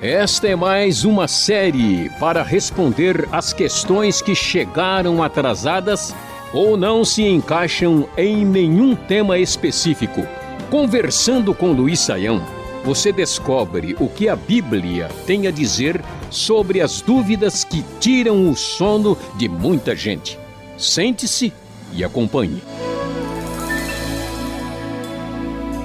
Esta é mais uma série para responder às questões que chegaram atrasadas ou não se encaixam em nenhum tema específico. Conversando com Luiz Saião, você descobre o que a Bíblia tem a dizer sobre as dúvidas que tiram o sono de muita gente. Sente-se e acompanhe.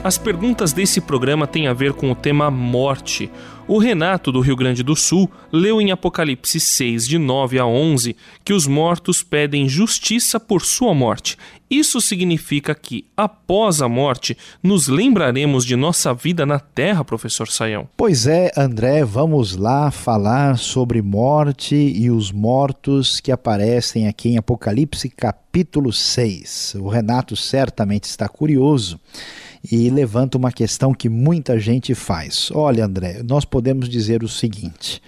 As perguntas desse programa têm a ver com o tema morte. O Renato, do Rio Grande do Sul, leu em Apocalipse 6, de 9 a 11, que os mortos pedem justiça por sua morte. Isso significa que, após a morte, nos lembraremos de nossa vida na terra, professor Saião? Pois é, André, vamos lá falar sobre morte e os mortos que aparecem aqui em Apocalipse capítulo 6. O Renato certamente está curioso e levanta uma questão que muita gente faz. Olha, André, nós podemos dizer o seguinte.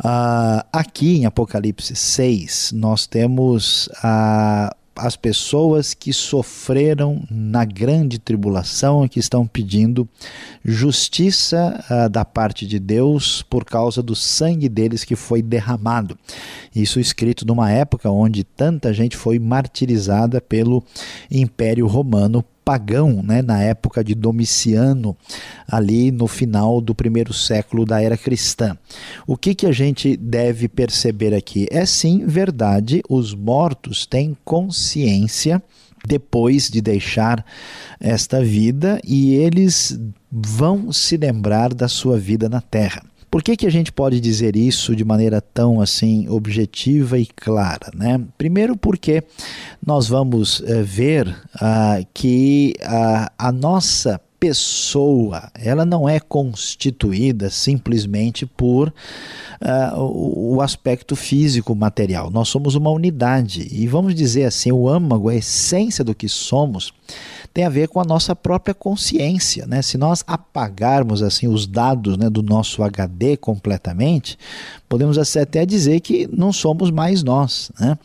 Uh, aqui em Apocalipse 6, nós temos uh, as pessoas que sofreram na grande tribulação e que estão pedindo justiça uh, da parte de Deus por causa do sangue deles que foi derramado. Isso escrito numa época onde tanta gente foi martirizada pelo Império Romano pagão, né, na época de Domiciano, ali no final do primeiro século da era cristã. O que, que a gente deve perceber aqui? É sim verdade, os mortos têm consciência depois de deixar esta vida e eles vão se lembrar da sua vida na terra. Por que, que a gente pode dizer isso de maneira tão assim objetiva e clara? Né? Primeiro, porque nós vamos é, ver uh, que uh, a nossa pessoa ela não é constituída simplesmente por uh, o, o, aspecto físico material. Nós somos uma unidade e vamos dizer assim, o âmago, a essência do que somos, tem a ver com a nossa própria consciência. Né? Se nós apagarmos assim os dados né, do nosso HD completamente, podemos até dizer que não somos mais nós. Né?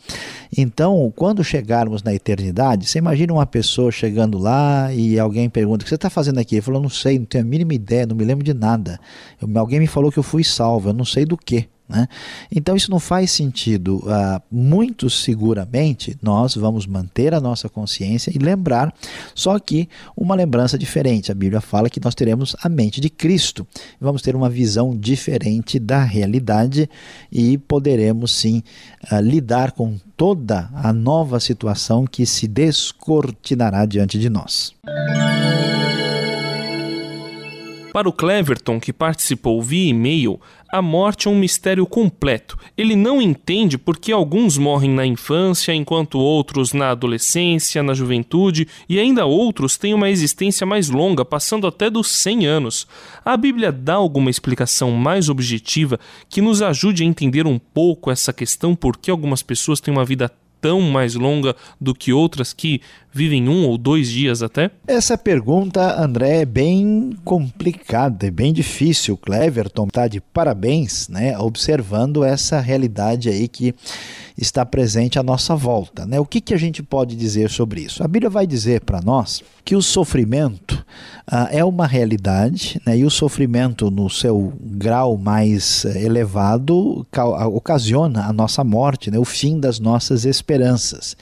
Então, quando chegarmos na eternidade, você imagina uma pessoa chegando lá e alguém pergunta: O que você está fazendo aqui? Ele falou: Não sei, não tenho a mínima ideia, não me lembro de nada. Eu, alguém me falou que eu fui salvo, eu não sei do que. Né? Então isso não faz sentido. Uh, muito seguramente nós vamos manter a nossa consciência e lembrar, só que uma lembrança diferente. A Bíblia fala que nós teremos a mente de Cristo, vamos ter uma visão diferente da realidade e poderemos sim uh, lidar com toda a nova situação que se descortinará diante de nós. Para o Cleverton, que participou via e-mail, a morte é um mistério completo. Ele não entende por que alguns morrem na infância, enquanto outros na adolescência, na juventude e ainda outros têm uma existência mais longa, passando até dos 100 anos. A Bíblia dá alguma explicação mais objetiva que nos ajude a entender um pouco essa questão por que algumas pessoas têm uma vida tão mais longa do que outras que vivem um ou dois dias até? Essa pergunta, André, é bem complicada e bem difícil. Cleverton está de parabéns, né, observando essa realidade aí que está presente à nossa volta. Né? O que, que a gente pode dizer sobre isso? A Bíblia vai dizer para nós que o sofrimento ah, é uma realidade né? e o sofrimento, no seu grau mais eh, elevado, ocasiona a nossa morte, né? o fim das nossas esperanças.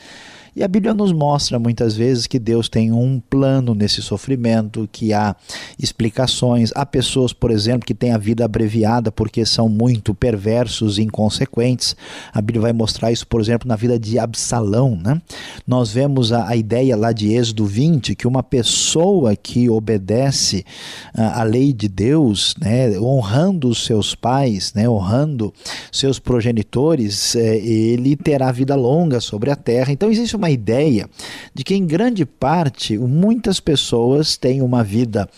E a Bíblia nos mostra muitas vezes que Deus tem um plano nesse sofrimento, que há explicações. Há pessoas, por exemplo, que têm a vida abreviada porque são muito perversos e inconsequentes. A Bíblia vai mostrar isso, por exemplo, na vida de Absalão. Né? Nós vemos a, a ideia lá de Êxodo 20 que uma pessoa que obedece a, a lei de Deus, né, honrando os seus pais, né, honrando seus progenitores, é, ele terá vida longa sobre a terra. Então existe uma uma ideia de que, em grande parte, muitas pessoas têm uma vida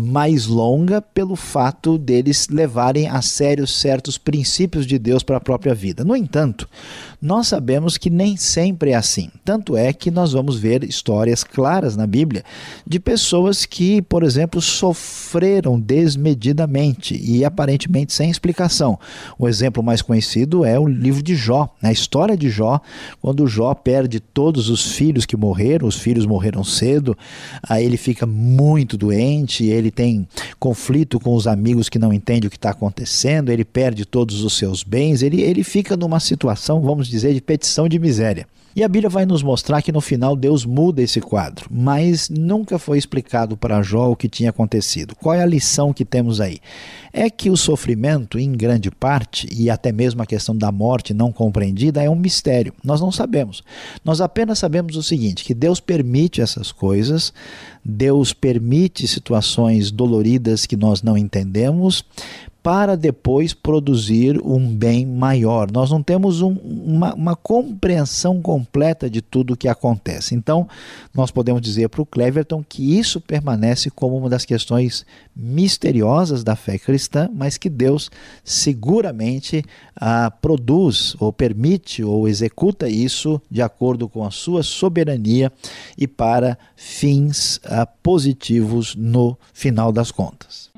mais longa pelo fato deles levarem a sério certos princípios de Deus para a própria vida. No entanto, nós sabemos que nem sempre é assim. Tanto é que nós vamos ver histórias claras na Bíblia de pessoas que, por exemplo, sofreram desmedidamente e aparentemente sem explicação. O exemplo mais conhecido é o livro de Jó, né? a história de Jó, quando Jó perde todos os filhos que morreram, os filhos morreram cedo, aí ele fica muito doente, ele tem conflito com os amigos que não entendem o que está acontecendo, ele perde todos os seus bens, ele, ele fica numa situação, vamos dizer, de petição de miséria. E a Bíblia vai nos mostrar que no final Deus muda esse quadro, mas nunca foi explicado para Jó o que tinha acontecido. Qual é a lição que temos aí? É que o sofrimento, em grande parte, e até mesmo a questão da morte não compreendida, é um mistério. Nós não sabemos. Nós sabemos o seguinte: que Deus permite essas coisas, Deus permite situações doloridas que nós não entendemos, para depois produzir um bem maior. Nós não temos um, uma, uma, compreensão completa de tudo o que acontece. Então, nós podemos dizer para o Cleverton que isso permanece como uma das questões misteriosas da fé cristã, mas que Deus seguramente ah, produz ou permite ou executa isso de acordo com a sua soberania e para fins ah, positivos no final das contas.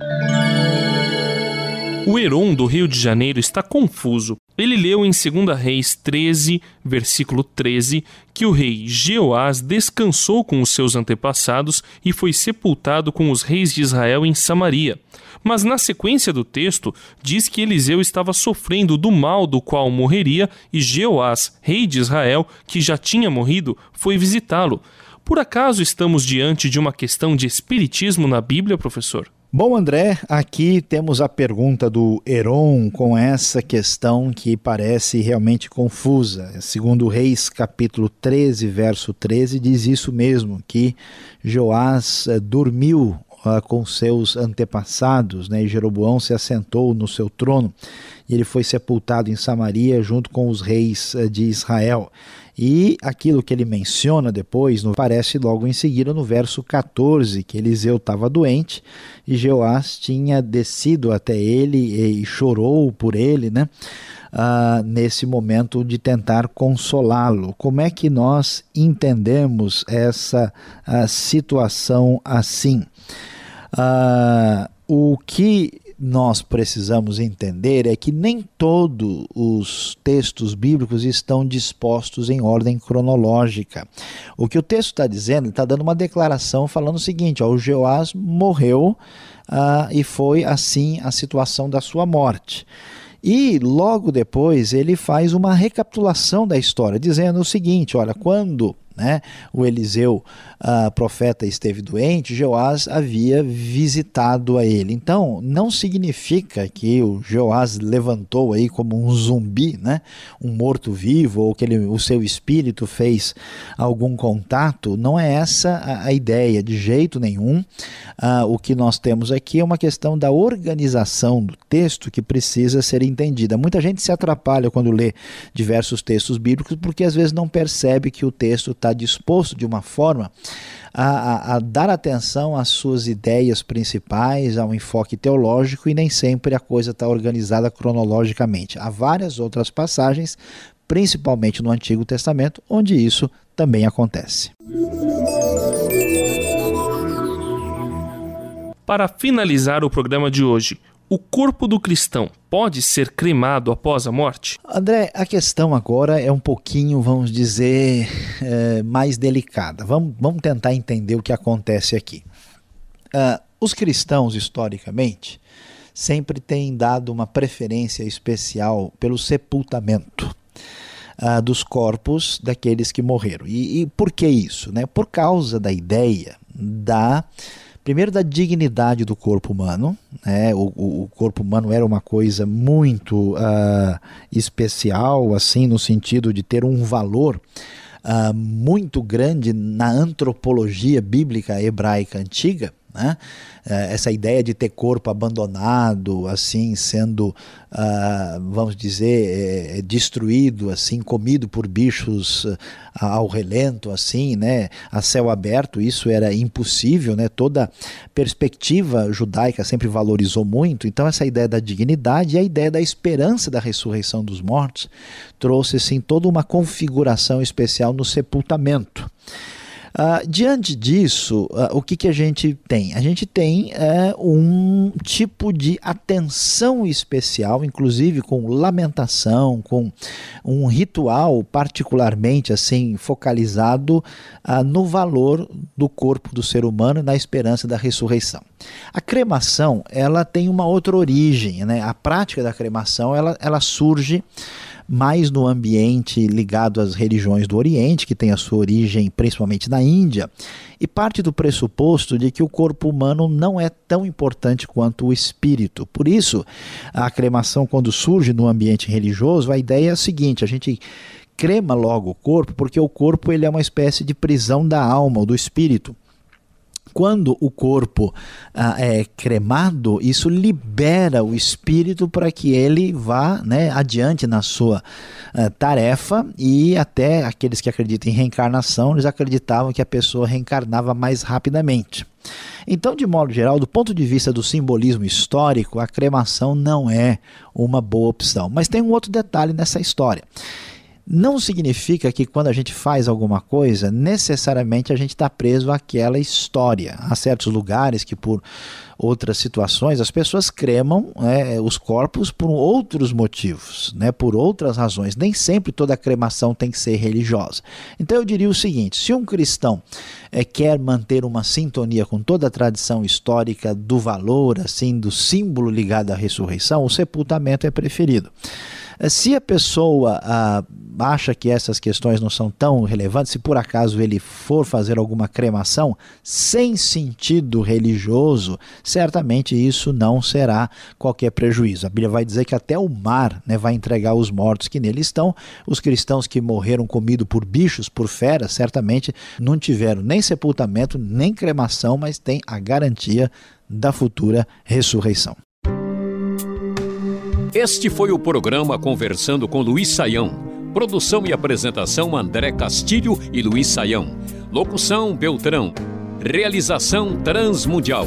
O Heron do Rio de Janeiro está confuso. Ele leu em 2 Reis 13, versículo 13, que o rei Jeoás descansou com os seus antepassados e foi sepultado com os reis de Israel em Samaria. Mas na sequência do texto, diz que Eliseu estava sofrendo do mal do qual morreria e Jeoás, rei de Israel, que já tinha morrido, foi visitá-lo. Por acaso estamos diante de uma questão de espiritismo na Bíblia, professor? Bom, André, aqui temos a pergunta do Heron com essa questão que parece realmente confusa. Segundo Reis, capítulo 13, verso 13, diz isso mesmo, que Joás eh, dormiu uh, com seus antepassados, né, e Jeroboão se assentou no seu trono, e ele foi sepultado em Samaria junto com os reis uh, de Israel. E aquilo que ele menciona depois no, aparece logo em seguida no verso 14, que Eliseu estava doente e Jeoás tinha descido até ele e, e chorou por ele, né? Uh, nesse momento de tentar consolá-lo. Como é que nós entendemos essa uh, situação assim? Uh, o que nós precisamos entender é que nem todos os textos bíblicos estão dispostos em ordem cronológica. O que o texto está dizendo, está dando uma declaração falando o seguinte: ó, o Jeoás morreu uh, e foi assim a situação da sua morte. E logo depois ele faz uma recapitulação da história, dizendo o seguinte: olha, quando né? O Eliseu, uh, profeta, esteve doente, Joás havia visitado a ele. Então, não significa que o Joás levantou aí como um zumbi, né? um morto-vivo, ou que ele, o seu espírito fez algum contato. Não é essa a, a ideia, de jeito nenhum. Uh, o que nós temos aqui é uma questão da organização do texto que precisa ser entendida. Muita gente se atrapalha quando lê diversos textos bíblicos porque às vezes não percebe que o texto está está disposto de uma forma a, a, a, dar atenção às suas ideias principais, ao enfoque teológico, e nem sempre a coisa está organizada cronologicamente. Há várias outras passagens, principalmente no Antigo Testamento, onde isso também acontece. Para finalizar o programa de hoje, o corpo do cristão pode ser cremado após a morte? André, a questão agora é um pouquinho, vamos dizer, é, mais delicada. Vamos, vamos tentar entender o que acontece aqui. Uh, os cristãos, historicamente, sempre têm dado uma preferência especial pelo sepultamento. Uh, dos corpos daqueles que morreram. E, e por que isso? Né? Por causa da ideia da primeiro da dignidade do corpo humano, né? o, o corpo humano era uma coisa muito uh, especial, assim, no sentido de ter um valor uh, muito grande na antropologia bíblica hebraica antiga, né? É, essa ideia de ter corpo abandonado, assim, sendo, uh, vamos dizer, é, destruído, assim, comido por bichos uh, ao relento, assim, né, a céu aberto, isso era impossível, né, toda perspectiva judaica sempre valorizou muito, então essa ideia da dignidade e a ideia da esperança da ressurreição dos mortos trouxe, assim, toda uma configuração especial no sepultamento. Uh, diante disso, uh, o que, que a gente tem? A gente tem uh, um tipo de atenção especial, inclusive com lamentação, com um ritual particularmente assim focalizado ah, no valor do corpo do ser humano na esperança da ressurreição. A cremação ela tem uma outra origem, né? A prática da cremação ela, ela surge mais no ambiente ligado às religiões do Oriente, que tem a sua origem principalmente na Índia, e parte do pressuposto de que o corpo humano não é tão importante quanto o espírito. Por isso, a cremação, quando surge no ambiente religioso, a ideia é a seguinte: a gente crema logo o corpo, porque o corpo ele é uma espécie de prisão da alma ou do espírito quando o corpo ah, é cremado, isso libera o espírito para que ele vá né, adiante na sua ah, tarefa e até aqueles que acreditam em reencarnação, eles acreditavam que a pessoa reencarnava mais rapidamente. Então, de modo geral, do ponto de vista do simbolismo histórico, a cremação não é uma boa opção. Mas tem um outro detalhe nessa história não significa que quando a gente faz alguma coisa, necessariamente a gente está preso àquela história. Há certos lugares que, por outras situações, as pessoas cremam né, os corpos por outros motivos, né, por outras razões. Nem sempre toda cremação tem que ser religiosa. Então eu diria o seguinte: se um cristão é, quer manter uma sintonia com toda a tradição histórica do valor, assim, do símbolo ligado à ressurreição, o sepultamento é preferido. Eh, se a pessoa ah, acha que essas questões não são tão relevantes, se por acaso ele for fazer alguma cremação sem sentido religioso, certamente isso não será qualquer prejuízo. A Bíblia vai dizer que até o mar né, vai entregar os mortos que nele estão. Os cristãos que morreram comidos por bichos, por feras, certamente não tiveram nem sepultamento, nem cremação, mas tem a garantia da futura ressurreição. Este foi o programa Conversando com Luiz Saião. Produção e apresentação André Castilho e Luiz Saião. Locução Beltrão. Realização Transmundial.